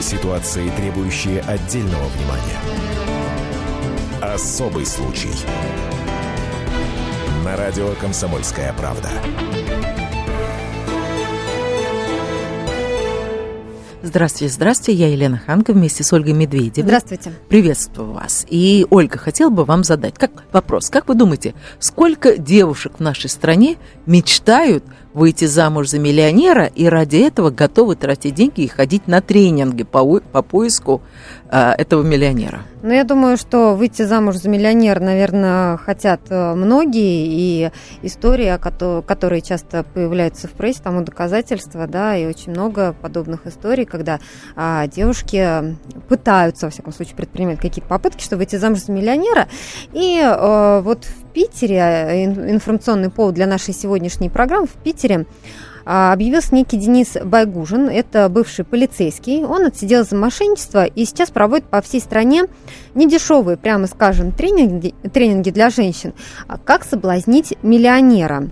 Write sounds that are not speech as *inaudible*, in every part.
Ситуации, требующие отдельного внимания. Особый случай. На радио «Комсомольская правда». Здравствуйте, здравствуйте, я Елена Ханка вместе с Ольгой Медведевой. Здравствуйте. Приветствую вас. И, Ольга, хотел бы вам задать как вопрос. Как вы думаете, сколько девушек в нашей стране мечтают выйти замуж за миллионера и ради этого готовы тратить деньги и ходить на тренинги по, по поиску а, этого миллионера? Ну, я думаю, что выйти замуж за миллионера, наверное, хотят э, многие, и истории, которые часто появляются в прессе, тому доказательства, да, и очень много подобных историй, когда а, девушки пытаются, во всяком случае, предпринимать какие-то попытки, чтобы выйти замуж за миллионера, и а, вот в Питере, э, информационный повод для нашей сегодняшней программы, в Питере а, объявился некий Денис Байгужин, это бывший полицейский. Он отсидел за мошенничество и сейчас проводит по всей стране недешевые, прямо скажем, тренинги, тренинги для женщин. А как соблазнить миллионера?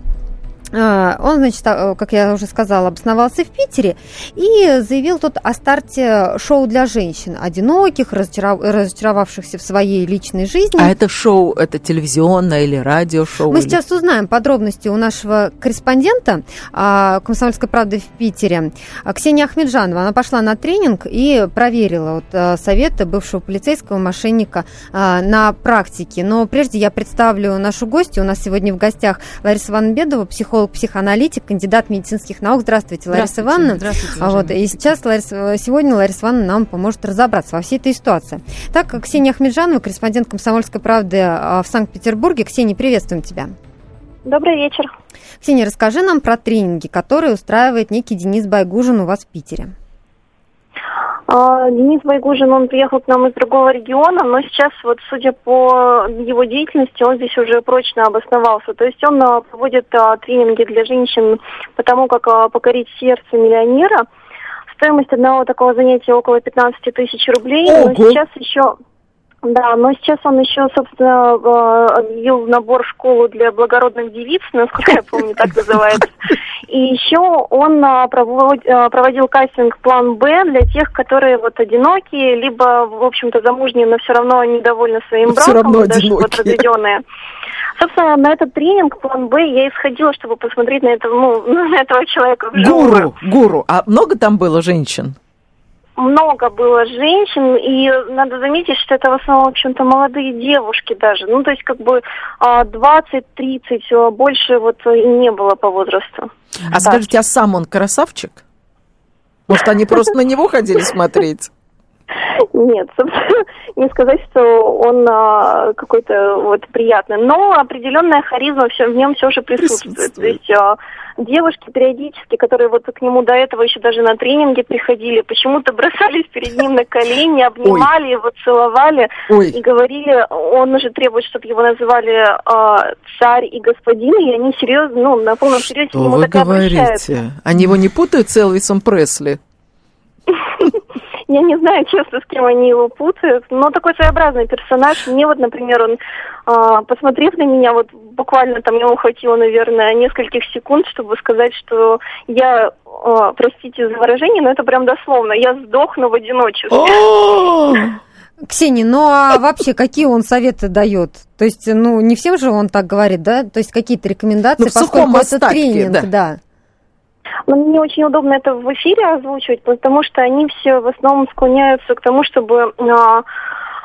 А, он, значит, а, как я уже сказала, обосновался в Питере и заявил тут о старте шоу для женщин, одиноких, разочаровавшихся в своей личной жизни. А это шоу, это телевизионное или радиошоу? Мы или... сейчас узнаем подробности у нашего корреспондента а, «Комсомольской правды» в Питере. Ксения Ахмеджанова, она пошла на тренинг и проверила вот, советы бывшего полицейского мошенника на практике. Но прежде я представлю нашу гостью. У нас сегодня в гостях Лариса Ванбедова, психолог психолог, психоаналитик, кандидат медицинских наук. Здравствуйте, Лариса Здравствуйте. Ивановна. Здравствуйте. Вот, и сейчас Лариса, сегодня Лариса Ивановна нам поможет разобраться во всей этой ситуации. Так, Ксения Ахмеджанова, корреспондент «Комсомольской правды» а, в Санкт-Петербурге. Ксения, приветствуем тебя. Добрый вечер. Ксения, расскажи нам про тренинги, которые устраивает некий Денис Байгужин у вас в Питере. А, Денис Байгужин, он приехал к нам из другого региона, но сейчас, вот судя по его деятельности, он здесь уже прочно обосновался. То есть он а, проводит а, тренинги для женщин по тому, как покорить сердце миллионера. Стоимость одного такого занятия около 15 тысяч рублей. Но сейчас еще да, но сейчас он еще, собственно, объявил набор в школу для благородных девиц, насколько я помню, так называется. И еще он а, проводил кастинг план Б для тех, которые вот одинокие, либо, в общем-то, замужние, но все равно недовольны своим браком, все равно даже вот разведенные. Собственно, на этот тренинг план Б я исходила, чтобы посмотреть на этого, ну, *laughs* на этого человека. Гуру, гуру. А много там было женщин? Много было женщин, и надо заметить, что это в основном, в общем-то, молодые девушки даже. Ну, то есть, как бы 20-30, а, больше вот и не было по возрасту. А да. скажите, а сам он красавчик? Может, они просто на него ходили смотреть? Нет, собственно, *laughs* не сказать, что он а, какой-то вот приятный, но определенная харизма в нем все же присутствует. присутствует. То есть а, девушки периодически, которые вот к нему до этого еще даже на тренинге приходили, почему-то бросались перед ним на колени, обнимали Ой. его, целовали Ой. и говорили, он уже требует, чтобы его называли э, царь и господин, и они серьезно, ну, на полном серьезе Что вы говорите? Они его не путают с Элвисом Пресли? Я не знаю, *laughs* честно, с кем они его путают, но такой своеобразный персонаж. Мне вот, например, он, э, посмотрев на меня, вот буквально там ему хватило, наверное, нескольких секунд, чтобы сказать, что я, э, простите за выражение, но это прям дословно, я сдохну в одиночестве. Ксения, ну а вообще какие он советы дает? То есть, ну, не всем же он так говорит, да? То есть какие-то рекомендации, ну, поскольку это тренинг, да. да. Мне очень удобно это в эфире озвучивать, потому что они все в основном склоняются к тому, чтобы а,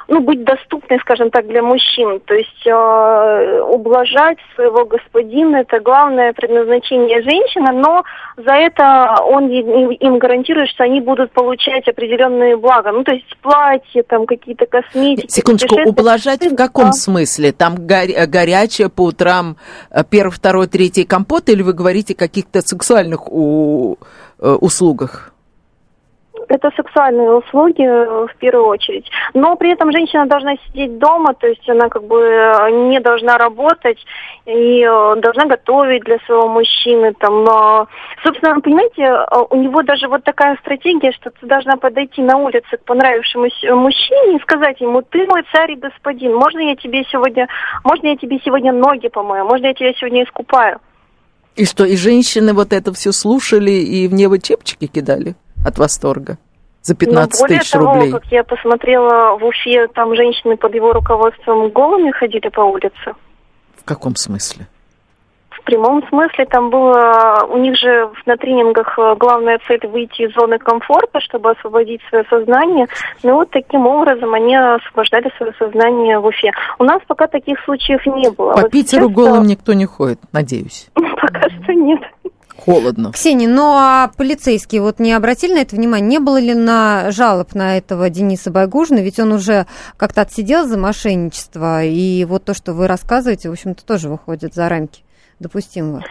ну, быть доступной, скажем так, для мужчин. То есть э, ублажать своего господина – это главное предназначение женщины, но за это он им гарантирует, что они будут получать определенные блага. Ну, то есть платье, там какие-то косметики. Секундочку, ублажать в каком да. смысле? Там горя- горячее по утрам э, первый, второй, третий компот, или вы говорите о каких-то сексуальных у- э, услугах? Это сексуальные услуги э, в первую очередь. Но при этом женщина должна сидеть дома, то есть она как бы э, не должна работать и э, должна готовить для своего мужчины. Там, собственно, понимаете, у него даже вот такая стратегия, что ты должна подойти на улице к понравившемуся мужчине и сказать ему, ты мой царь и господин, можно я тебе сегодня, можно я тебе сегодня ноги помою, можно я тебя сегодня искупаю. И что, и женщины вот это все слушали и в небо чепчики кидали? От восторга? за 15 Но более тысяч того, рублей. как я посмотрела в Уфе, там женщины под его руководством голыми ходили по улице. В каком смысле? В прямом смысле там было, у них же на тренингах э, главная цель выйти из зоны комфорта, чтобы освободить свое сознание. Ну вот таким образом они освобождали свое сознание в Уфе. У нас пока таких случаев не было. По Вот Питеру сейчас, голым никто не ходит, надеюсь. э, *laughs* Пока что нет. Холодно. Ксения, ну а полицейские вот не обратили на это внимание? Не было ли на жалоб на этого Дениса Байгужина? Ведь он уже как-то отсидел за мошенничество, и вот то, что вы рассказываете, в общем-то, тоже выходит за рамки допустимого.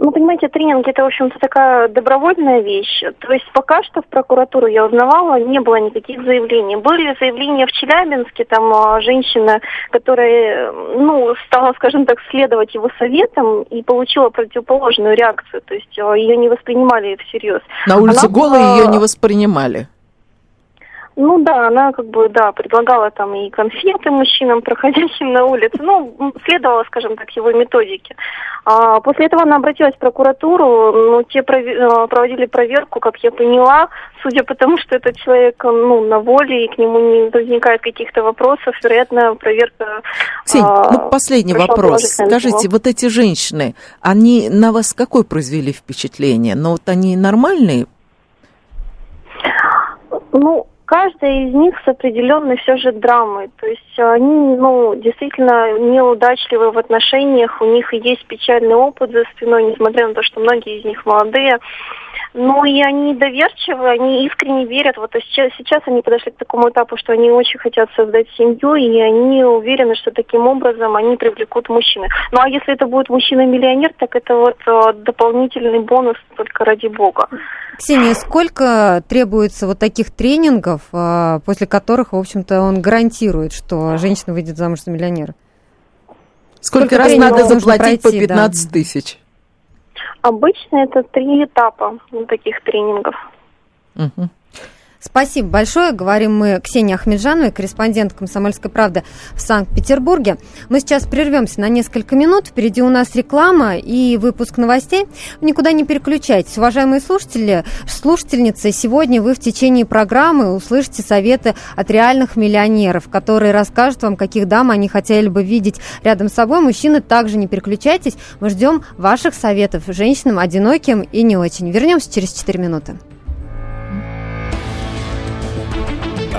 Ну, понимаете, тренинг это, в общем-то, такая добровольная вещь. То есть пока что в прокуратуру я узнавала, не было никаких заявлений. Были заявления в Челябинске, там а, женщина, которая, ну, стала, скажем так, следовать его советам и получила противоположную реакцию. То есть а, ее не воспринимали всерьез. На улице Она голой была- ее не воспринимали. Ну да, она как бы, да, предлагала там и конфеты мужчинам, проходящим на улице. Ну, следовала, скажем так, его методике. А, после этого она обратилась в прокуратуру, ну, те прове- э, проводили проверку, как я поняла, судя по тому, что этот человек, ну, на воле, и к нему не возникает каких-то вопросов, вероятно, проверка... Ксень, а, ну последний вопрос. Скажите, вот эти женщины, они на вас какое произвели впечатление? Ну вот они нормальные? Ну, каждая из них с определенной все же драмой. То есть они, ну, действительно неудачливы в отношениях, у них есть печальный опыт за спиной, несмотря на то, что многие из них молодые. Ну и они доверчивы, они искренне верят. Вот сейчас, сейчас они подошли к такому этапу, что они очень хотят создать семью, и они уверены, что таким образом они привлекут мужчины. Ну а если это будет мужчина-миллионер, так это вот э, дополнительный бонус только ради бога. Ксения, сколько требуется вот таких тренингов, а, после которых, в общем-то, он гарантирует, что женщина выйдет замуж за миллионера? Сколько, Сколько раз надо заплатить по пройти, да? 15 тысяч? Обычно это три этапа таких тренингов. Мгм. Спасибо большое. Говорим мы Ксении Ахмеджановой, корреспондент «Комсомольской правды» в Санкт-Петербурге. Мы сейчас прервемся на несколько минут. Впереди у нас реклама и выпуск новостей. Никуда не переключайтесь. Уважаемые слушатели, слушательницы, сегодня вы в течение программы услышите советы от реальных миллионеров, которые расскажут вам, каких дам они хотели бы видеть рядом с собой. Мужчины, также не переключайтесь. Мы ждем ваших советов женщинам, одиноким и не очень. Вернемся через 4 минуты.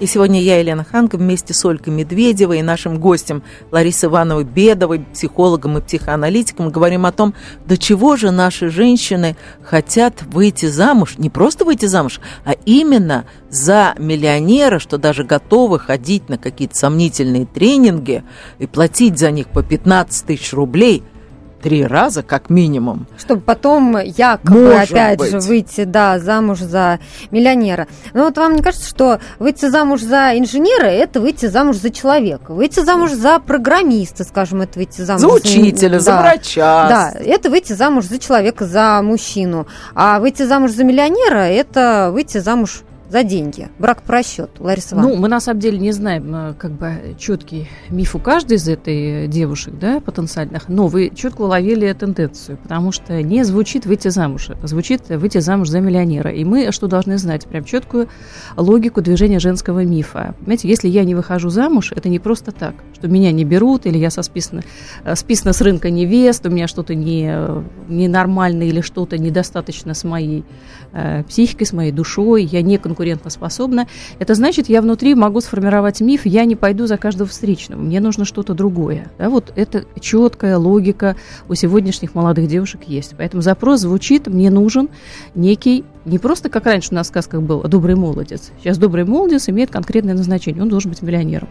И сегодня я, Елена Ханка, вместе с Олькой Медведевой и нашим гостем Ларисой Ивановой Бедовой, психологом и психоаналитиком, говорим о том, до чего же наши женщины хотят выйти замуж, не просто выйти замуж, а именно за миллионера, что даже готовы ходить на какие-то сомнительные тренинги и платить за них по 15 тысяч рублей – три раза как минимум. Чтобы потом якобы Может опять быть. же выйти, да, замуж за миллионера. Ну вот вам не кажется, что выйти замуж за инженера – это выйти замуж за человека? Выйти замуж за программиста, скажем, это выйти замуж За учителя, за да. врача. Да, это выйти замуж за человека, за мужчину. А выйти замуж за миллионера – это выйти замуж за деньги. Брак по расчету. Лариса Ну, Ивановна. мы на самом деле не знаем, э, как бы четкий миф у каждой из этой девушек, да, потенциальных, но вы четко уловили тенденцию, потому что не звучит выйти замуж, звучит выйти замуж за миллионера. И мы что должны знать? Прям четкую логику движения женского мифа. Понимаете, если я не выхожу замуж, это не просто так, что меня не берут, или я со списана, э, списана с рынка невест, у меня что-то не, э, ненормально или что-то недостаточно с моей э, психикой, с моей душой, я не конкурентоспособна. Это значит, я внутри могу сформировать миф, я не пойду за каждого встречного, мне нужно что-то другое. Да, вот это четкая логика у сегодняшних молодых девушек есть. Поэтому запрос звучит, мне нужен некий, не просто как раньше у нас в сказках был, добрый молодец. Сейчас добрый молодец имеет конкретное назначение, он должен быть миллионером.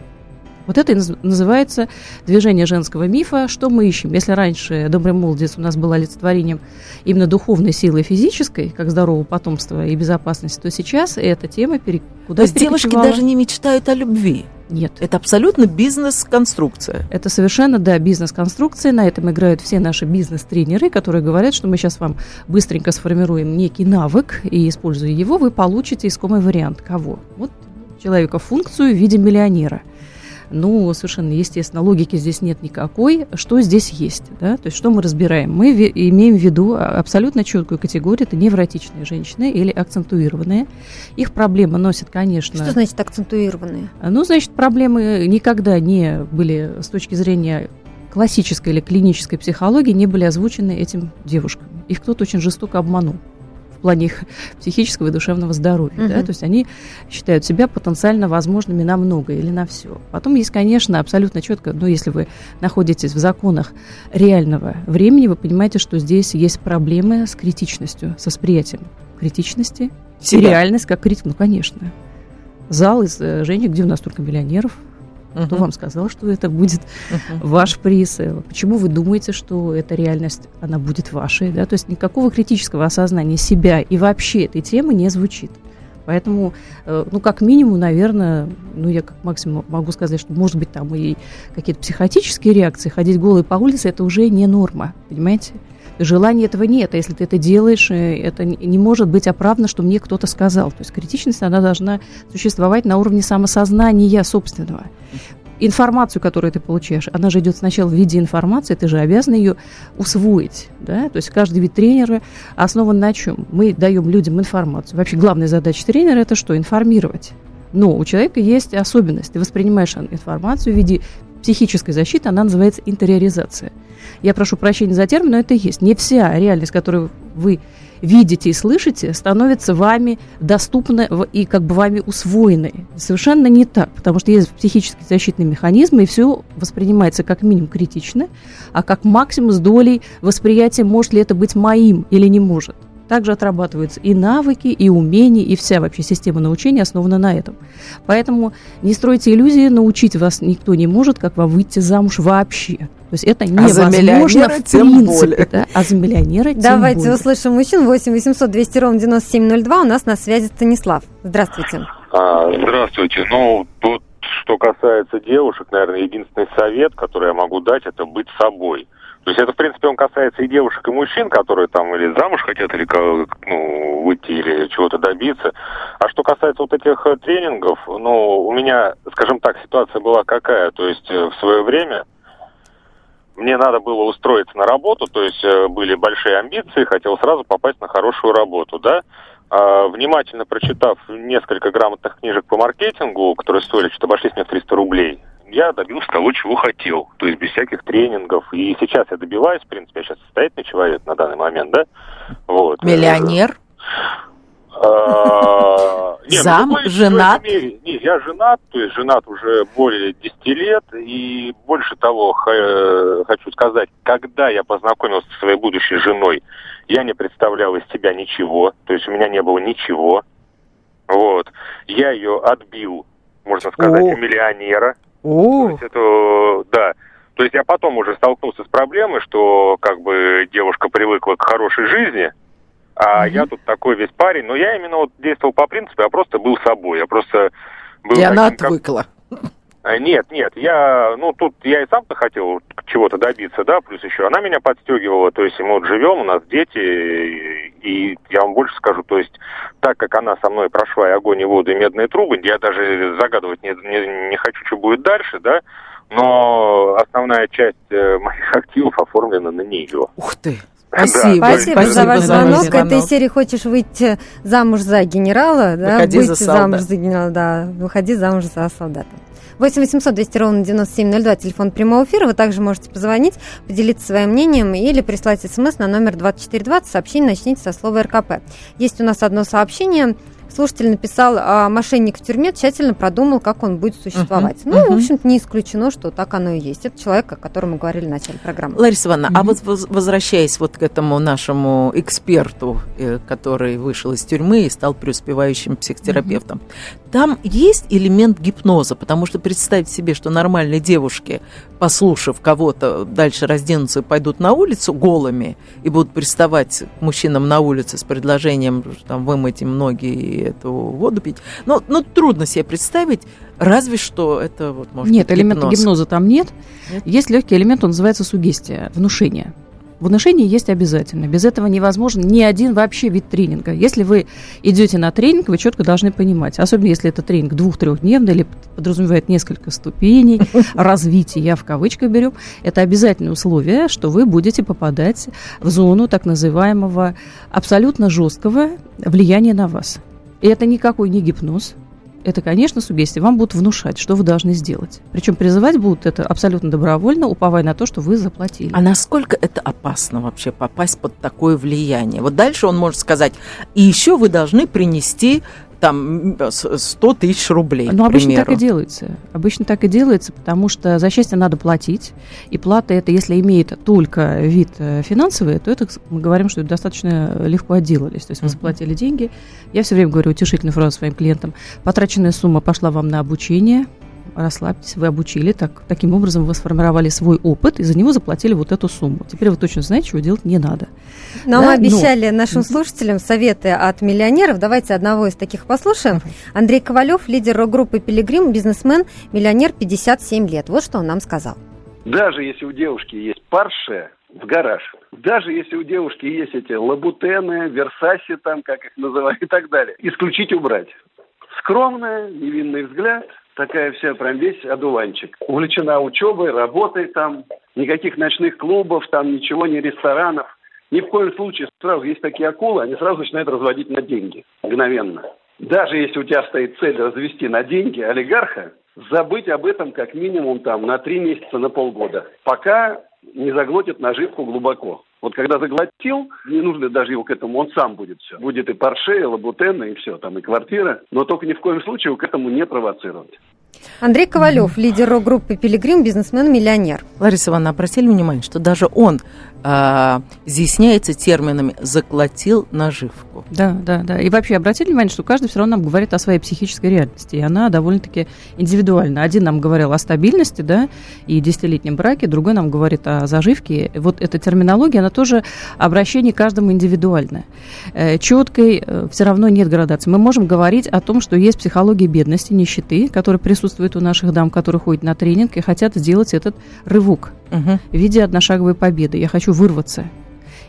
Вот это и называется движение женского мифа. Что мы ищем? Если раньше добрый молодец у нас был олицетворением именно духовной силы физической, как здорового потомства и безопасности, то сейчас эта тема пере... куда То есть девушки даже не мечтают о любви? Нет. Это абсолютно бизнес-конструкция. Это совершенно, да, бизнес-конструкция. На этом играют все наши бизнес-тренеры, которые говорят, что мы сейчас вам быстренько сформируем некий навык, и, используя его, вы получите искомый вариант. Кого? Вот человека функцию в виде миллионера – ну, совершенно естественно, логики здесь нет никакой. Что здесь есть? Да? То есть что мы разбираем? Мы имеем в виду абсолютно четкую категорию. Это невротичные женщины или акцентуированные. Их проблемы носят, конечно... Что значит акцентуированные? Ну, значит, проблемы никогда не были с точки зрения классической или клинической психологии не были озвучены этим девушкам. Их кто-то очень жестоко обманул в плане их психического и душевного здоровья. Угу. Да? То есть они считают себя потенциально возможными на многое или на все. Потом есть, конечно, абсолютно четко, но если вы находитесь в законах реального времени, вы понимаете, что здесь есть проблемы с критичностью, с восприятием критичности. Себя. реальность как критик, ну, конечно. Зал из э, Жени, где у нас только миллионеров, Uh-huh. Кто вам сказал, что это будет uh-huh. ваш приз? Почему вы думаете, что эта реальность, она будет вашей? Да? То есть никакого критического осознания себя и вообще этой темы не звучит. Поэтому, э, ну, как минимум, наверное, ну, я как максимум могу сказать, что, может быть, там и какие-то психотические реакции, ходить голой по улице, это уже не норма, понимаете? Желания этого нет, а если ты это делаешь, э, это не может быть оправдано, что мне кто-то сказал. То есть критичность, она должна существовать на уровне самосознания собственного информацию, которую ты получаешь, она же идет сначала в виде информации, ты же обязан ее усвоить. Да? То есть каждый вид тренера основан на чем? Мы даем людям информацию. Вообще главная задача тренера это что? Информировать. Но у человека есть особенность. Ты воспринимаешь информацию в виде психической защиты, она называется интериоризация. Я прошу прощения за термин, но это и есть. Не вся реальность, которую вы видите и слышите, становится вами доступна и как бы вами усвоенной. Совершенно не так, потому что есть психические защитные механизмы, и все воспринимается как минимум критично, а как максимум с долей восприятия, может ли это быть моим или не может. Также отрабатываются и навыки, и умения, и вся вообще система научения основана на этом. Поэтому не стройте иллюзии, научить вас никто не может, как вам выйти замуж вообще. То есть это а невозможно а в принципе. Да? А за миллионера тем Давайте более. услышим мужчин. 8 800 200 ровно 9702. У нас на связи Станислав. Здравствуйте. А, здравствуйте. Ну, тут, что касается девушек, наверное, единственный совет, который я могу дать, это быть собой. То есть это, в принципе, он касается и девушек, и мужчин, которые там или замуж хотят, или ну, выйти, или чего-то добиться. А что касается вот этих э, тренингов, ну, у меня, скажем так, ситуация была какая. То есть э, в свое время мне надо было устроиться на работу, то есть э, были большие амбиции, хотел сразу попасть на хорошую работу, да. А, внимательно прочитав несколько грамотных книжек по маркетингу, которые стоили что-то обошлись мне в 300 рублей, я добился того, чего хотел, то есть без всяких тренингов. И сейчас я добиваюсь, в принципе, я сейчас состоятельный человек на данный момент, да. Вот. Миллионер? А, *laughs* Зам, ну, женат? Не, я женат, то есть женат уже более 10 лет, и больше того хочу сказать, когда я познакомился со своей будущей женой, я не представлял из себя ничего, то есть у меня не было ничего, вот. Я ее отбил, можно сказать, у миллионера. О. То есть это, да. То есть я потом уже столкнулся с проблемой, что как бы девушка привыкла к хорошей жизни, а mm-hmm. я тут такой весь парень. Но я именно вот действовал по принципу, я просто был собой. Я просто был И она отвыкла. Как... Нет, нет, я, ну, тут я и сам-то хотел чего-то добиться, да, плюс еще она меня подстегивала, то есть мы вот живем, у нас дети, и, я вам больше скажу, то есть так как она со мной прошла и огонь, и воду, и медные трубы, я даже загадывать не, не, не хочу, что будет дальше, да, но основная часть э, моих активов оформлена на нее. Ух ты! Спасибо. Да, Спасибо, за ваш звонок. звонок. Этой серии хочешь выйти замуж за генерала, да? Выходи Быть за замуж за генерала, да. Выходи замуж за солдата. 8 800 200 ровно 9702, телефон прямого эфира. Вы также можете позвонить, поделиться своим мнением или прислать смс на номер 2420. Сообщение начните со слова РКП. Есть у нас одно сообщение. Слушатель написал, а мошенник в тюрьме тщательно продумал, как он будет существовать. Мгм, Ну, мгм. в общем-то, не исключено, что так оно и есть. Это человек, о котором мы говорили в начале программы. Лариса Ивановна, а вот воз- возвращаясь вот к этому нашему эксперту, э, который вышел из тюрьмы и стал преуспевающим психотерапевтом, там есть элемент гипноза, потому что представить себе, что нормальные девушки, послушав кого-то, дальше разденутся и пойдут на улицу голыми и будут приставать к мужчинам на улице с предложением там, вымыть им ноги и эту воду пить. Ну, ну, трудно себе представить, разве что это вот может Нет, быть элемента гипноз. гипноза там нет. Нет? Есть легкий элемент, он называется сугестия, внушение. Внушение есть обязательно. Без этого невозможен ни один вообще вид тренинга. Если вы идете на тренинг, вы четко должны понимать, особенно если это тренинг двух-трехдневный или подразумевает несколько ступеней *laughs* развития, я в кавычках беру, это обязательное условие, что вы будете попадать в зону так называемого абсолютно жесткого влияния на вас. И это никакой не гипноз, это, конечно, сугестия. Вам будут внушать, что вы должны сделать. Причем призывать будут это абсолютно добровольно, уповая на то, что вы заплатили. А насколько это опасно вообще попасть под такое влияние? Вот дальше он может сказать, и еще вы должны принести там м, с- 100 тысяч рублей, Ну, обычно так и примеру. делается. Обычно так и делается, потому что за счастье надо платить. И плата это, если имеет только вид э, финансовый, то это мы говорим, что достаточно легко отделались. То есть вы заплатили деньги. Я все время говорю утешительную фразу своим клиентам. Потраченная сумма пошла вам на обучение. Расслабьтесь, вы обучили, так, таким образом вы сформировали свой опыт и за него заплатили вот эту сумму. Теперь вы точно знаете, чего делать не надо. Нам Да, обещали нашим слушателям советы от миллионеров. Давайте одного из таких послушаем. Андрей Ковалев, лидер рок-группы «Пилигрим», бизнесмен, миллионер, 57 лет. Вот что он нам сказал. Даже если у девушки есть парше в гараж, даже если у девушки есть эти лабутены, версаси там, как их называют и так далее, исключить убрать. Скромная, невинный взгляд, такая вся прям весь одуванчик. Увлечена учебой, работой там, никаких ночных клубов, там ничего, ни ресторанов. Ни в коем случае сразу есть такие акулы, они сразу начинают разводить на деньги. Мгновенно. Даже если у тебя стоит цель развести на деньги олигарха, забыть об этом как минимум там на три месяца, на полгода. Пока не заглотит наживку глубоко. Вот когда заглотил, не нужно даже его к этому, он сам будет все. Будет и Порше, и Лабутена, и все, там и квартира. Но только ни в коем случае его к этому не провоцировать. Андрей Ковалев, лидер рок-группы «Пилигрим», бизнесмен, миллионер. Лариса Ивановна, обратили внимание, что даже он а, изъясняется терминами «заклотил наживку». Да, да, да. И вообще обратили внимание, что каждый все равно нам говорит о своей психической реальности, и она довольно-таки индивидуальна. Один нам говорил о стабильности, да, и десятилетнем браке, другой нам говорит о заживке. Вот эта терминология, она тоже обращение к каждому индивидуальное. Четкой все равно нет градации. Мы можем говорить о том, что есть психология бедности, нищеты, которая присутствует у наших дам, которые ходят на тренинг и хотят сделать этот рывок Мгм. в виде одношаговой победы. Я хочу вырваться.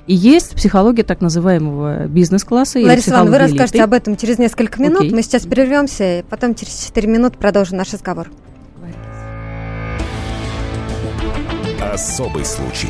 И есть психология так называемого бизнес-класса. Лариса Ивановна, вы расскажете элиты. об этом через несколько минут. Окей. Мы сейчас прервемся, и потом через 4 минуты продолжим наш разговор. Особый случай.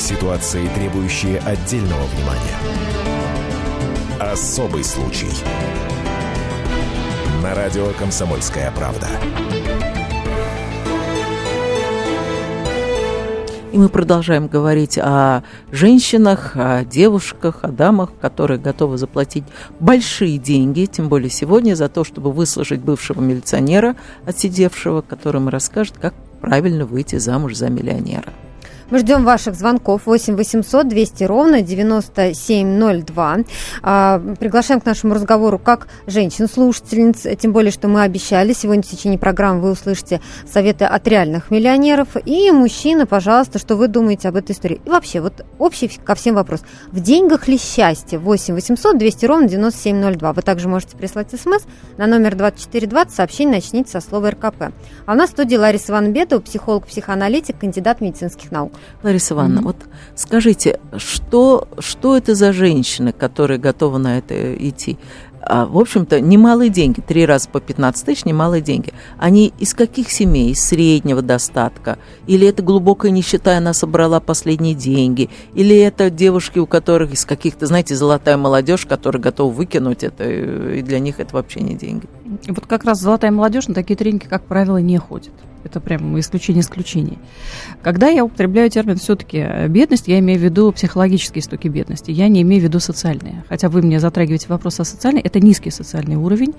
Ситуации, требующие отдельного внимания. Особый случай. На радио «Комсомольская правда». И мы продолжаем говорить о женщинах, о девушках, о дамах, которые готовы заплатить большие деньги, тем более сегодня, за то, чтобы выслушать бывшего милиционера, отсидевшего, который расскажет, как правильно выйти замуж за миллионера. Мы ждем ваших звонков 8 800 200 ровно 9702. А, приглашаем к нашему разговору как женщин-слушательниц, тем более, что мы обещали, сегодня в течение программы вы услышите советы от реальных миллионеров. И мужчины, пожалуйста, что вы думаете об этой истории? И вообще, вот общий ко всем вопрос. В деньгах ли счастье? 8 800 200 ровно 9702. Вы также можете прислать смс на номер 2420, сообщение начните со слова РКП. А у нас в студии Лариса Ван Бедова, психолог-психоаналитик, кандидат медицинских наук. Лариса Ивановна, mm-hmm. вот скажите, что, что это за женщины, которые готовы на это идти? а, в общем-то, немалые деньги, три раза по 15 тысяч, немалые деньги. Они из каких семей? Из среднего достатка? Или это глубокая нищета, она собрала последние деньги? Или это девушки, у которых из каких-то, знаете, золотая молодежь, которая готова выкинуть это, и для них это вообще не деньги? Вот как раз золотая молодежь на такие тренинги, как правило, не ходит. Это прям исключение исключений. Когда я употребляю термин все-таки бедность, я имею в виду психологические истоки бедности. Я не имею в виду социальные. Хотя вы мне затрагиваете вопрос о социальной. Это низкий социальный уровень,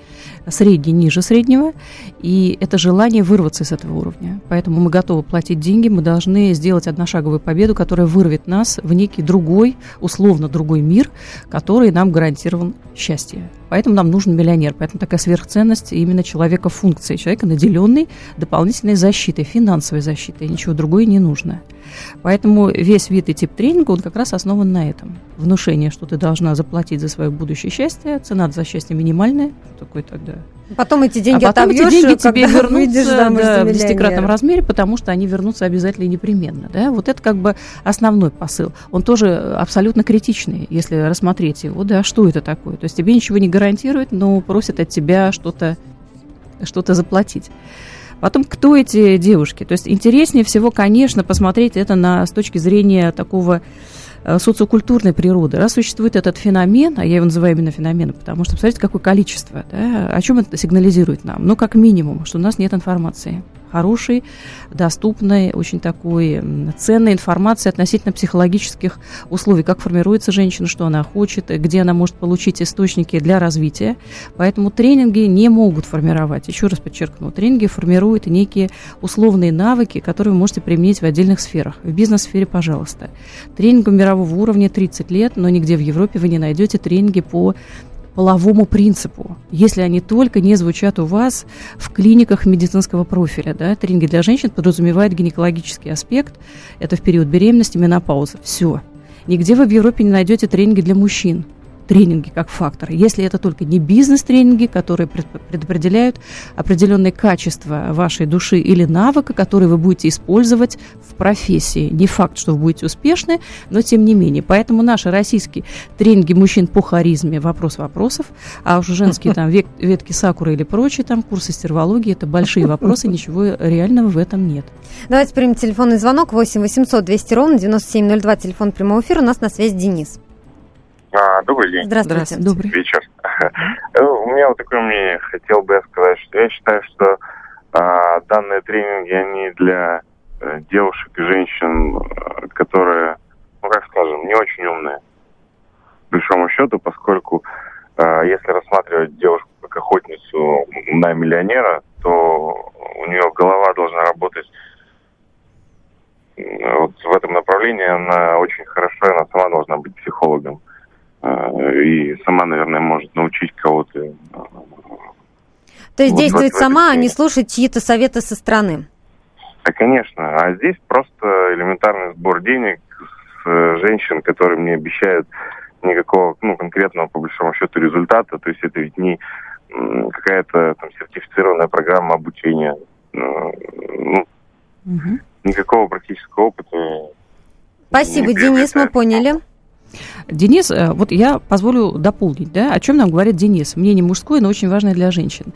средний ниже среднего. И это желание вырваться из этого уровня. Поэтому мы готовы платить деньги. Мы должны сделать одношаговую победу, которая вырвет нас в некий другой, условно другой мир, который нам гарантирован счастье. Поэтому нам нужен миллионер. Поэтому такая сверхценность именно человека функции. Человека, наделенный дополнительной защитой, финансовой защитой. Ничего другое не нужно. Поэтому весь вид и тип тренинга, он как раз основан на этом. Внушение, что ты должна заплатить за свое будущее счастье, цена за счастье минимальная. Такой тогда Потом эти деньги а потом эти деньги тебе вернутся да, в десятикратном размере, потому что они вернутся обязательно и непременно. Да? Вот это как бы основной посыл. Он тоже абсолютно критичный, если рассмотреть его. Да, что это такое? То есть тебе ничего не гарантирует, но просят от тебя что-то что заплатить. Потом, кто эти девушки? То есть интереснее всего, конечно, посмотреть это на, с точки зрения такого Э, социокультурной природы. Раз существует этот феномен, а я его называю именно феноменом, потому что, посмотрите, какое количество, да, о чем это сигнализирует нам? Ну, как минимум, что у нас нет информации хорошей, доступной, очень такой ценной информации относительно психологических условий, как формируется женщина, что она хочет, где она может получить источники для развития. Поэтому тренинги не могут формировать, еще раз подчеркну, тренинги формируют некие условные навыки, которые вы можете применить в отдельных сферах. В бизнес-сфере, пожалуйста. Тренингам мирового уровня 30 лет, но нигде в Европе вы не найдете тренинги по половому принципу, если они только не звучат у вас в клиниках медицинского профиля. Да? Тренинги для женщин подразумевают гинекологический аспект, это в период беременности, менопаузы. Все. Нигде вы в Европе не найдете тренинги для мужчин тренинги как фактор. Если это только не бизнес-тренинги, которые предопределяют определенные качества вашей души или навыка, которые вы будете использовать в профессии. Не факт, что вы будете успешны, но тем не менее. Поэтому наши российские тренинги мужчин по харизме – вопрос вопросов, а уже женские там век, ветки сакуры или прочие там курсы стервологии – это большие вопросы, ничего реального в этом нет. Давайте примем телефонный звонок 8 800 200 ровно 9702, телефон прямого эфира. У нас на связи Денис. А, добрый день. Здравствуйте. Здравствуйте. Добрый вечер. У меня вот такое мнение, хотел бы я сказать, что я считаю, что а, данные тренинги, они для а, девушек и женщин, э, которые, ну как скажем, не очень умные, по большому счету, поскольку а, если рассматривать девушку как охотницу на миллионера, то у нее голова должна работать вот в этом направлении, она очень хорошо, она сама должна быть психологом. Э, и сама, наверное, может научить кого-то. Э, То есть вот действовать сама, а не слушать чьи-то советы со стороны? Да, конечно. А здесь просто элементарный сбор денег с э, женщин, которые мне обещают никакого, ну, конкретного, по большому счету, результата. То есть это ведь не какая-то там сертифицированная программа обучения. Ну, угу. Никакого практического опыта. Спасибо, Денис, мы поняли. Денис, э, вот я позволю дополнить, да, о чем нам говорит Денис. Мнение мужское, но очень важное для женщин.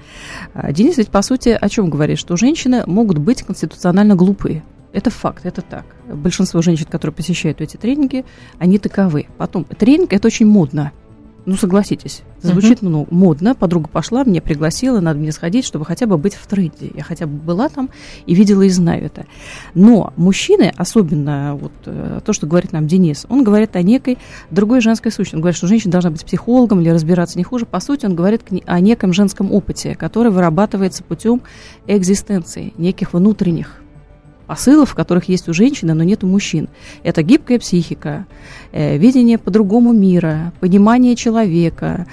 А, Денис ведь, по сути, о чем говорит? Что женщины могут быть конституционально глупые. Это факт, это так. Большинство женщин, которые посещают эти тренинги, они таковы. Потом, тренинг – это очень модно ну, согласитесь, звучит uh-huh. ну, модно. Подруга пошла, меня пригласила, надо мне сходить, чтобы хотя бы быть в тренде. Я хотя бы была там и видела и знаю это. Но мужчины, особенно вот э, то, что говорит нам Денис, он говорит о некой другой женской сущности. Он говорит, что женщина должна быть психологом или разбираться не хуже. По сути, он говорит о неком женском опыте, который вырабатывается путем экзистенции, неких внутренних посылов, в которых есть у женщины, но нет у мужчин. Это гибкая психика, э, видение по-другому мира, понимание человека,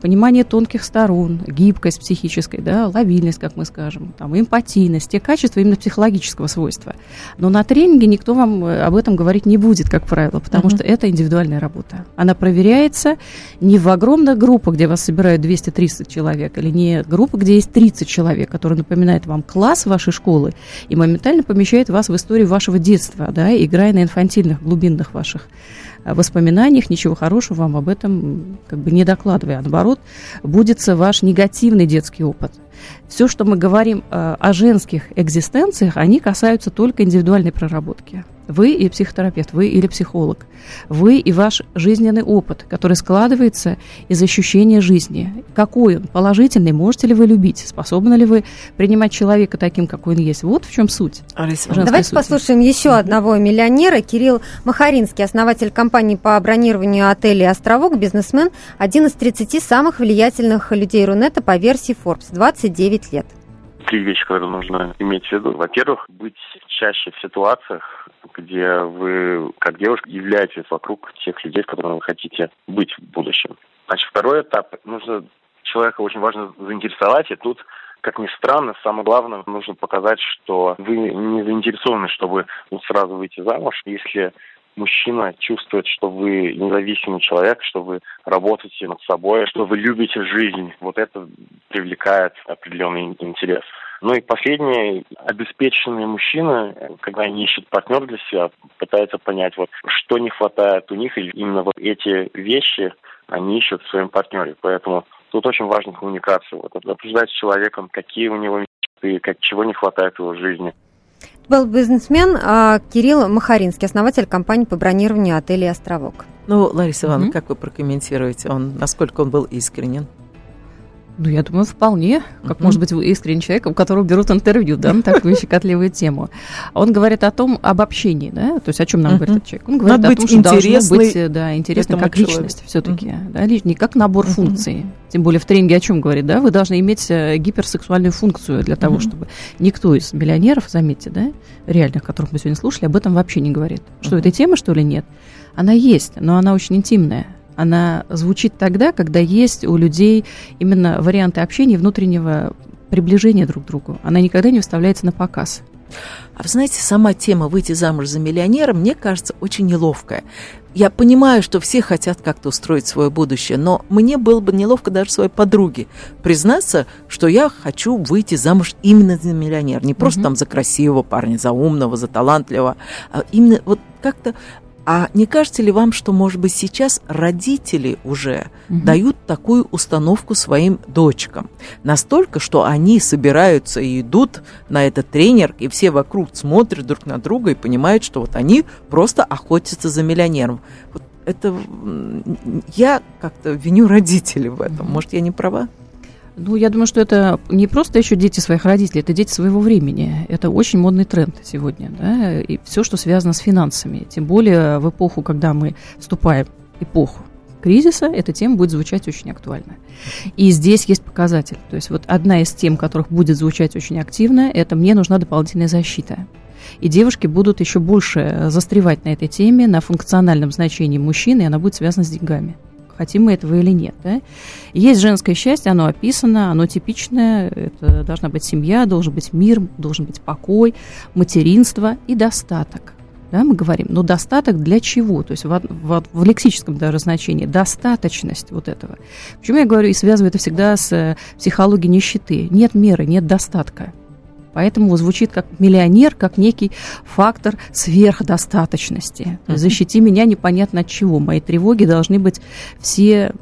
понимание тонких сторон, гибкость психической, да, лобильность, как мы скажем, там, эмпатийность, те качества именно психологического свойства. Но на тренинге никто вам э, об этом говорить не будет, как правило, потому uh-huh. что это индивидуальная работа. Она проверяется не в огромных группах, где вас собирают 200-300 человек, или не группа, где есть 30 человек, которые напоминают вам класс вашей школы и моментально помещает вас в историю вашего детства, да, играя на инфантильных, глубинных ваших воспоминаниях, ничего хорошего вам об этом как бы не докладывая, а наоборот, будет ваш негативный детский опыт. Все, что мы говорим э, о женских экзистенциях, они касаются только индивидуальной проработки. Вы и психотерапевт, вы или психолог, вы и ваш жизненный опыт, который складывается из ощущения жизни. Какой он? Положительный? Можете ли вы любить? Способны ли вы принимать человека таким, какой он есть? Вот в чем суть. Давайте сути. послушаем еще одного миллионера. Кирилл Махаринский, основатель компании по бронированию отелей «Островок», бизнесмен, один из 30 самых влиятельных людей Рунета по версии Forbes, 29 лет три вещи, которые нужно иметь в виду. Во-первых, быть чаще в ситуациях, где вы, как девушка, являетесь вокруг тех людей, с которыми вы хотите быть в будущем. Значит, второй этап. Нужно человека очень важно заинтересовать, и тут как ни странно, самое главное, нужно показать, что вы не заинтересованы, чтобы сразу выйти замуж. Если мужчина чувствует, что вы независимый человек, что вы работаете над собой, что вы любите жизнь, вот это привлекает определенный интерес. Ну и последнее, обеспеченные мужчины, когда они ищут партнер для себя, пытаются понять, вот что не хватает у них, или именно вот эти вещи они ищут в своем партнере. Поэтому тут очень важна коммуникация. Вот, обсуждать с человеком, какие у него мечты, как, чего не хватает в его жизни. Был бизнесмен а, Кирилл Махаринский, основатель компании по бронированию отелей «Островок». Ну, Лариса Ивановна, mm-hmm. как вы прокомментируете, он, насколько он был искренен? Ну, я думаю, вполне. Как mm-hmm. может быть искренний человек, у которого берут интервью, да, на такую щекотливую тему. Он говорит о том, об общении, да, то есть о чем нам mm-hmm. говорит этот человек? Он говорит Надо о том, что должно быть, да, интересно как человеку. личность все-таки, mm-hmm. да, не как набор mm-hmm. функций. Тем более в тренинге о чем говорит, да, вы должны иметь э, гиперсексуальную функцию для того, mm-hmm. чтобы никто из миллионеров, заметьте, да, реальных, которых мы сегодня слушали, об этом вообще не говорит. Что mm-hmm. этой темы, что ли, нет? Она есть, но она очень интимная она звучит тогда, когда есть у людей именно варианты общения внутреннего приближения друг к другу. Она никогда не выставляется на показ. А вы знаете, сама тема «выйти замуж за миллионера» мне кажется очень неловкая. Я понимаю, что все хотят как-то устроить свое будущее, но мне было бы неловко даже своей подруге признаться, что я хочу выйти замуж именно за миллионера. Не просто mm-hmm. там за красивого парня, за умного, за талантливого, а именно вот как-то а не кажется ли вам, что, может быть, сейчас родители уже угу. дают такую установку своим дочкам? Настолько, что они собираются и идут на этот тренер, и все вокруг смотрят друг на друга и понимают, что вот они просто охотятся за миллионером. Вот это я как-то виню родителей в этом. Может, я не права? Ну, я думаю, что это не просто еще дети своих родителей, это дети своего времени. Это очень модный тренд сегодня, да, и все, что связано с финансами. Тем более в эпоху, когда мы вступаем в эпоху кризиса, эта тема будет звучать очень актуально. И здесь есть показатель. То есть вот одна из тем, которых будет звучать очень активно, это «мне нужна дополнительная защита». И девушки будут еще больше застревать на этой теме, на функциональном значении мужчины, и она будет связана с деньгами хотим мы этого или нет. Да? Есть женское счастье, оно описано, оно типичное, это должна быть семья, должен быть мир, должен быть покой, материнство и достаток. Да, мы говорим, но достаток для чего? То есть в, в, в лексическом даже значении достаточность вот этого. Почему я говорю и связываю это всегда с э, психологией нищеты? Нет меры, нет достатка. Поэтому звучит как миллионер, как некий фактор сверхдостаточности. Защити меня непонятно от чего. Мои тревоги должны быть все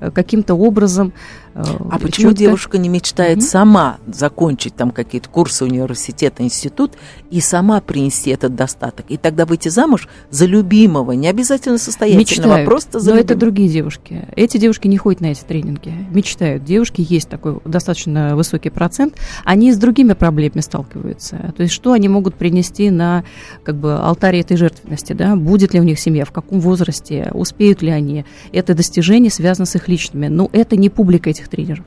э, каким-то образом а почему четко... девушка не мечтает mm-hmm. сама закончить там какие-то курсы университета, институт и сама принести этот достаток? И тогда выйти замуж за любимого, не обязательно состоятельного, Мечтают, а просто за Но любимого. это другие девушки. Эти девушки не ходят на эти тренинги. Мечтают. Девушки есть такой достаточно высокий процент. Они с другими проблемами сталкиваются. То есть что они могут принести на как бы, алтаре этой жертвенности? Да? Будет ли у них семья, в каком возрасте, успеют ли они? Это достижение связано с их личными. Но это не публика этих этих тренеров.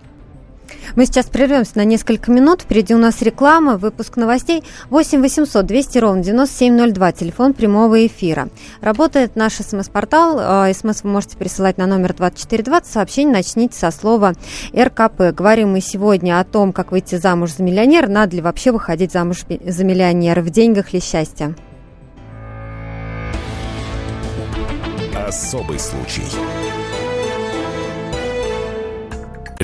Мы сейчас прервемся на несколько минут. Впереди у нас реклама, выпуск новостей. 8 800 200 ровно 9702, телефон прямого эфира. Работает наш смс-портал. А, смс вы можете присылать на номер 2420. Сообщение начните со слова РКП. Говорим мы сегодня о том, как выйти замуж за миллионера. Надо ли вообще выходить замуж за миллионера? В деньгах ли счастье? Особый случай.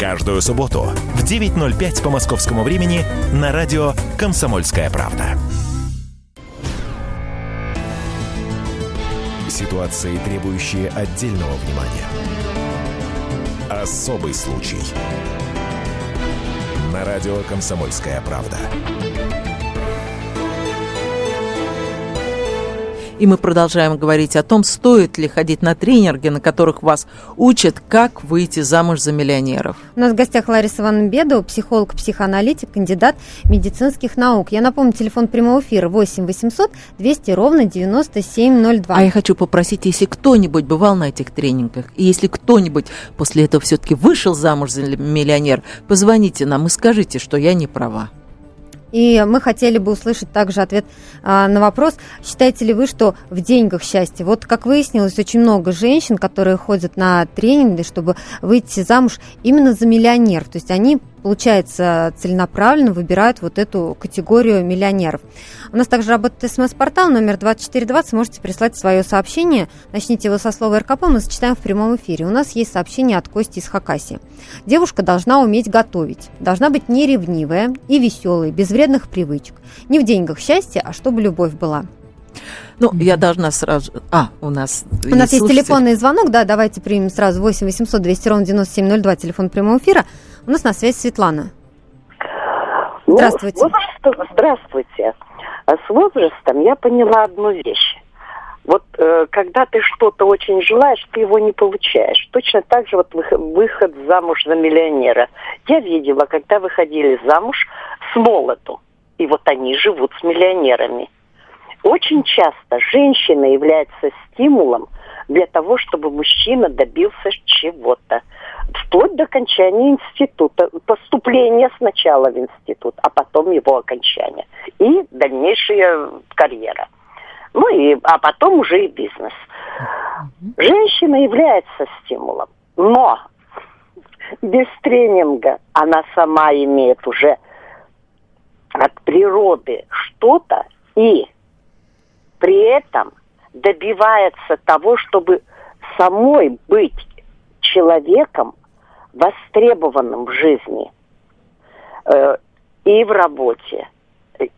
Каждую субботу в 9.05 по московскому времени на радио «Комсомольская правда». Ситуации, требующие отдельного внимания. Особый случай. На радио «Комсомольская правда». И мы продолжаем говорить о том, стоит ли ходить на тренинги, на которых вас учат, как выйти замуж за миллионеров. У нас в гостях Лариса Ивановна Бедова, психолог, психоаналитик, кандидат медицинских наук. Я напомню, телефон прямого эфира 8 800 200 ровно 9702. А я хочу попросить, если кто-нибудь бывал на этих тренингах, и если кто-нибудь после этого все-таки вышел замуж за миллионер, позвоните нам и скажите, что я не права. И мы хотели бы услышать также ответ а, на вопрос, считаете ли вы, что в деньгах счастье? Вот, как выяснилось, очень много женщин, которые ходят на тренинги, чтобы выйти замуж именно за миллионеров. То есть они получается, целенаправленно выбирают вот эту категорию миллионеров. У нас также работает смс-портал номер 2420. Можете прислать свое сообщение. Начните его со слова РКП, мы зачитаем в прямом эфире. У нас есть сообщение от Кости из Хакасии. Девушка должна уметь готовить. Должна быть не ревнивая и веселая, без вредных привычек. Не в деньгах счастье, а чтобы любовь была. Ну, я должна сразу... А, у нас У нас есть телефонный звонок, да, давайте примем сразу 8 800 200 ровно 9702, телефон прямого эфира. У нас на связи Светлана. Ну, здравствуйте. Ну, здравствуйте. А с возрастом я поняла одну вещь. Вот э, когда ты что-то очень желаешь, ты его не получаешь. Точно так же вот выход замуж за миллионера. Я видела, когда выходили замуж с молоту. И вот они живут с миллионерами. Очень часто женщина является стимулом для того, чтобы мужчина добился чего-то. Вплоть до окончания института, поступления сначала в институт, а потом его окончание. И дальнейшая карьера. Ну и, а потом уже и бизнес. Женщина является стимулом, но без тренинга она сама имеет уже от природы что-то и при этом добивается того, чтобы самой быть человеком, востребованным в жизни э, и в работе,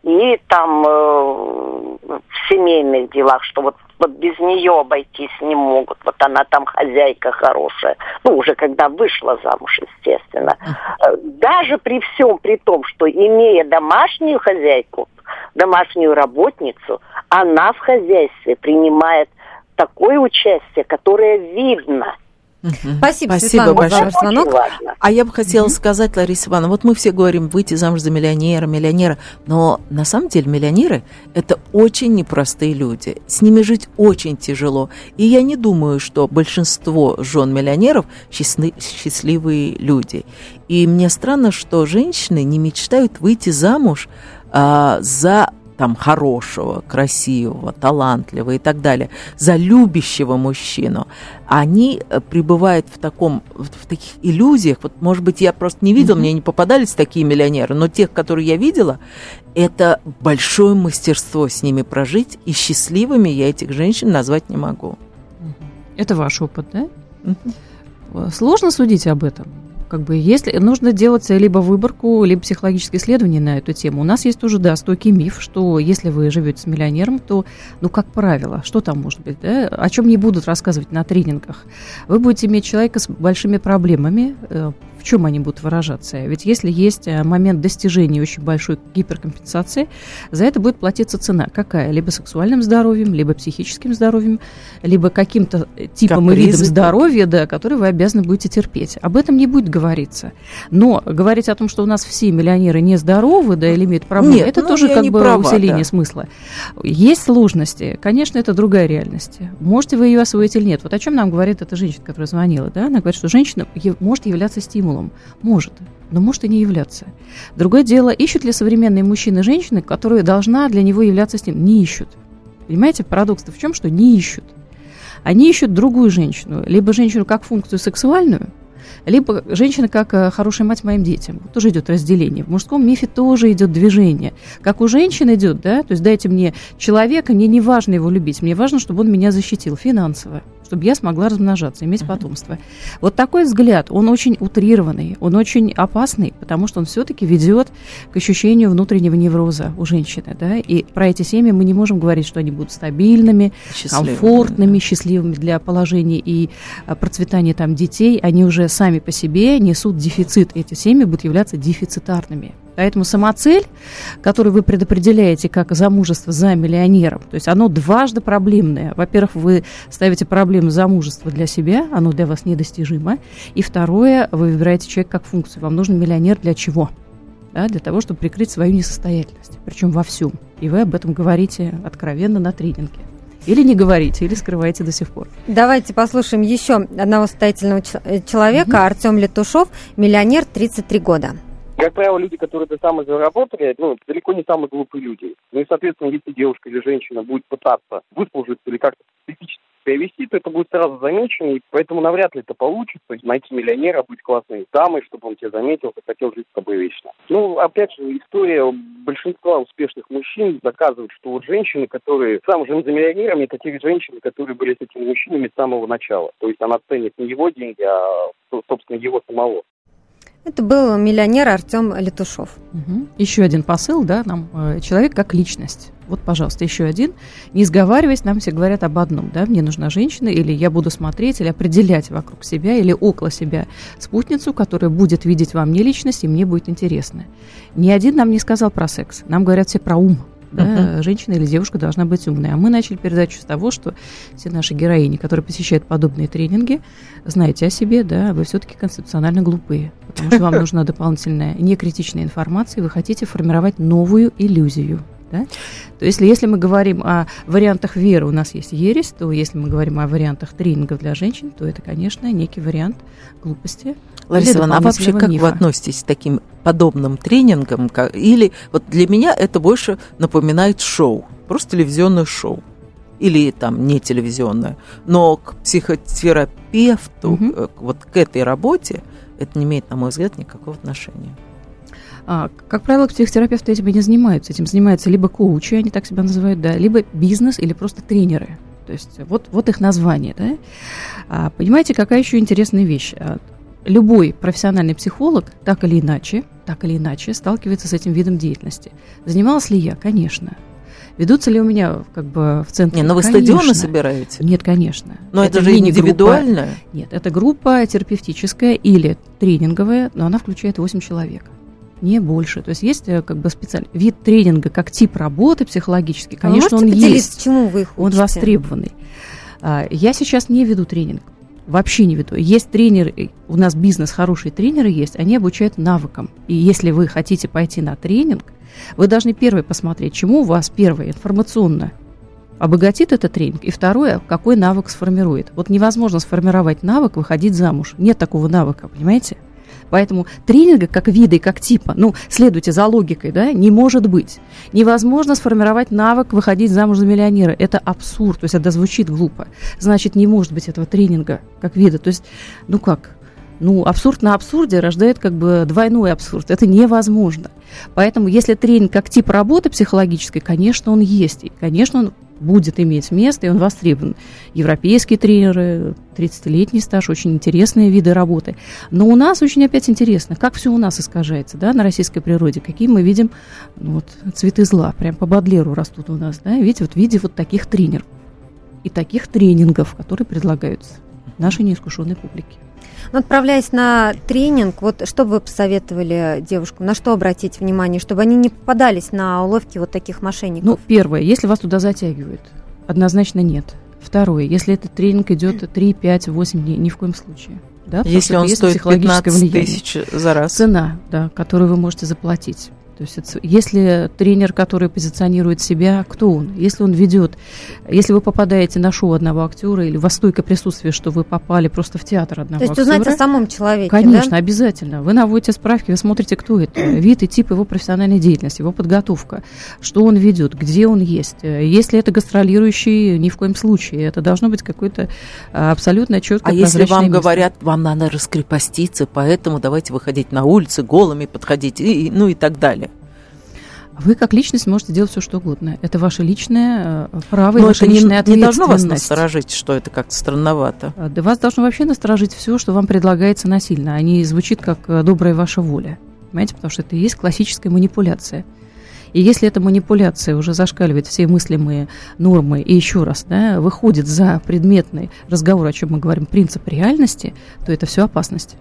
и там э, в семейных делах, что вот, вот без нее обойтись не могут. Вот она там хозяйка хорошая. Ну, уже когда вышла замуж, естественно. Э, даже при всем при том, что имея домашнюю хозяйку, домашнюю работницу, она в хозяйстве принимает такое участие, которое видно. Спасибо, Спасибо Светлана, большое. звонок. А я бы хотела сказать, Лариса Ивановна, вот мы все говорим выйти замуж за миллионера, миллионера, но на самом деле миллионеры – это очень непростые люди. С ними жить очень тяжело. И я не думаю, что большинство жен миллионеров счастливые люди. И мне странно, что женщины не мечтают выйти замуж а, за там хорошего, красивого, талантливого и так далее, за любящего мужчину, они э, пребывают в таком, в таких иллюзиях. Вот, может быть, я просто не видела, mm-hmm. мне не попадались такие миллионеры, но тех, которые я видела, это большое мастерство с ними прожить, и счастливыми я этих женщин назвать не могу. Это ваш опыт, да? Mm-hmm. Сложно судить об этом? Как бы если нужно делать либо выборку, либо психологическое исследование на эту тему. У нас есть тоже, да, стойкий миф, что если вы живете с миллионером, то, ну, как правило, что там может быть, да, о чем не будут рассказывать на тренингах. Вы будете иметь человека с большими проблемами, э, в чем они будут выражаться? Ведь если есть э, момент достижения очень большой гиперкомпенсации, за это будет платиться цена. Какая? Либо сексуальным здоровьем, либо психическим здоровьем, либо каким-то э, типом Капризы. и видом здоровья, да, который вы обязаны будете терпеть. Об этом не будет говориться. Но говорить о том, что у нас все миллионеры нездоровы, да, или имеют проблемы, Нет, это ну, тоже как бы права, усиление да. смысла. Есть сложности. Конечно, это другая реальность. Можете вы ее освоить или нет? Вот о чем нам говорит эта женщина, которая звонила, да? Она говорит, что женщина может являться стимулом. Может но может и не являться. Другое дело, ищут ли современные мужчины и женщины, которые должна для него являться стимулом? Не ищут. Понимаете, парадокс-то в чем, что не ищут. Они ищут другую женщину, либо женщину как функцию сексуальную, либо женщина как э, хорошая мать моим детям. Тоже идет разделение. В мужском мифе тоже идет движение. Как у женщин идет, да, то есть дайте мне человека, мне не важно его любить, мне важно, чтобы он меня защитил финансово чтобы я смогла размножаться, иметь потомство. Вот такой взгляд, он очень утрированный, он очень опасный, потому что он все-таки ведет к ощущению внутреннего невроза у женщины. Да? И про эти семьи мы не можем говорить, что они будут стабильными, счастливыми, комфортными, да. счастливыми для положения и а, процветания там детей. Они уже сами по себе несут дефицит. Эти семьи будут являться дефицитарными. Поэтому самоцель, которую вы предопределяете как замужество за миллионером, то есть оно дважды проблемное. Во-первых, вы ставите проблему замужества для себя, оно для вас недостижимо. И второе, вы выбираете человека как функцию. Вам нужен миллионер для чего? Да, для того, чтобы прикрыть свою несостоятельность, причем во всем. И вы об этом говорите откровенно на тренинге. Или не говорите, или скрываете до сих пор. Давайте послушаем еще одного состоятельного э, человека, угу. Артем Летушов, миллионер, 33 года. Как правило, люди, которые это самое заработали, ну, далеко не самые глупые люди. Ну и, соответственно, если девушка или женщина будет пытаться выслужиться или как-то специфически себя вести, то это будет сразу замечено, и поэтому навряд ли это получится. Найти миллионера, быть классной дамой, чтобы он тебя заметил, и хотел жить с тобой вечно. Ну, опять же, история большинства успешных мужчин доказывает, что вот женщины, которые замужем за миллионерами, это те женщины, которые были с этими мужчинами с самого начала. То есть она ценит не его деньги, а, собственно, его самого. Это был миллионер Артем Летушев. Угу. Еще один посыл, да, нам э, человек как личность. Вот, пожалуйста, еще один. Не сговариваясь, нам все говорят об одном, да, мне нужна женщина, или я буду смотреть, или определять вокруг себя, или около себя спутницу, которая будет видеть во мне личность, и мне будет интересно. Ни один нам не сказал про секс. Нам говорят все про ум, да, uh-huh. женщина или девушка должна быть умной. А мы начали передачу с того, что все наши героини, которые посещают подобные тренинги, знаете о себе, да, вы все-таки концепционально глупые, потому что вам *laughs* нужна дополнительная некритичная информация, и вы хотите формировать новую иллюзию. Да? То есть, если мы говорим о вариантах веры, у нас есть ересь, то если мы говорим о вариантах тренингов для женщин, то это, конечно, некий вариант глупости. Лариса Ивановна, а вообще как мифа. вы относитесь к таким подобным тренингам? Как, или вот для меня это больше напоминает шоу, просто телевизионное шоу. Или там не телевизионное. Но к психотерапевту, угу. вот к этой работе, это не имеет, на мой взгляд, никакого отношения. А, как правило, психотерапевты этим и не занимаются. Этим занимаются либо коучи, они так себя называют, да, либо бизнес или просто тренеры. То есть вот, вот их название. Да? А, понимаете, какая еще интересная вещь? А, любой профессиональный психолог так или иначе, так или иначе сталкивается с этим видом деятельности. Занималась ли я? Конечно. Ведутся ли у меня как бы в центре? Не, но ну вы конечно. стадионы собираете? Нет, конечно. Но это, это же индивидуально? Нет, это группа терапевтическая или тренинговая, но она включает 8 человек не больше. То есть есть э, как бы специальный вид тренинга как тип работы психологический. А конечно, он есть. Чему вы их Он востребованный. А, я сейчас не веду тренинг. Вообще не веду. Есть тренеры, у нас бизнес, хорошие тренеры есть, они обучают навыкам. И если вы хотите пойти на тренинг, вы должны первое посмотреть, чему у вас первое информационно обогатит этот тренинг, и второе, какой навык сформирует. Вот невозможно сформировать навык, выходить замуж. Нет такого навыка, понимаете? Поэтому тренинга как вида и как типа, ну, следуйте за логикой, да, не может быть. Невозможно сформировать навык выходить замуж за миллионера. Это абсурд, то есть это звучит глупо. Значит, не может быть этого тренинга как вида. То есть, ну как, ну, абсурд на абсурде рождает как бы двойной абсурд. Это невозможно. Поэтому, если тренинг как тип работы психологической, конечно, он есть. И, конечно, он будет иметь место, и он востребован. Европейские тренеры, 30-летний стаж, очень интересные виды работы. Но у нас очень опять интересно, как все у нас искажается да, на российской природе, какие мы видим ну, вот, цветы зла, прям по Бадлеру растут у нас, да, видите, вот в виде вот таких тренеров и таких тренингов, которые предлагаются нашей неискушенной публике. Но отправляясь на тренинг, вот что бы вы посоветовали девушкам, на что обратить внимание, чтобы они не попадались на уловки вот таких мошенников? Ну, первое, если вас туда затягивают, однозначно нет. Второе, если этот тренинг идет 3, 5, 8 дней, ни в коем случае. Да, если он стоит 15 тысяч за раз. Цена, да, которую вы можете заплатить. То есть это, если тренер, который позиционирует себя, кто он? Если он ведет, если вы попадаете на шоу одного актера или во стойкое присутствие, что вы попали просто в театр одного актера. То есть актера, узнать о самом человеке, Конечно, да? обязательно. Вы наводите справки, вы смотрите, кто это, вид и тип его профессиональной деятельности, его подготовка, что он ведет, где он есть. Если это гастролирующий, ни в коем случае. Это должно быть какое-то а, абсолютно четкое А если вам место. говорят, вам надо раскрепоститься, поэтому давайте выходить на улицы голыми, подходить, и, ну и так далее. Вы как личность можете делать все, что угодно. Это ваше личное э, право Но и ваша личная не, не должно вас насторожить, что это как-то странновато. Да вас должно вообще насторожить все, что вам предлагается насильно, а не звучит как э, добрая ваша воля. Понимаете, потому что это и есть классическая манипуляция. И если эта манипуляция уже зашкаливает все мыслимые нормы и еще раз да, выходит за предметный разговор, о чем мы говорим, принцип реальности, то это все опасность.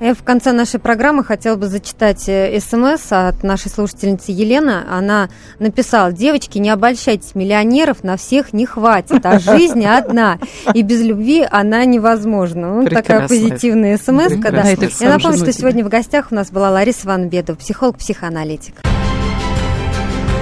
Я в конце нашей программы хотела бы зачитать э, смс от нашей слушательницы Елены. Она написала, девочки, не обольщайтесь, миллионеров на всех не хватит, а жизнь одна, и без любви она невозможна. Ну, такая позитивная смс. Да. Я напомню, что сегодня в гостях у нас была Лариса Ванбедова, психолог-психоаналитик.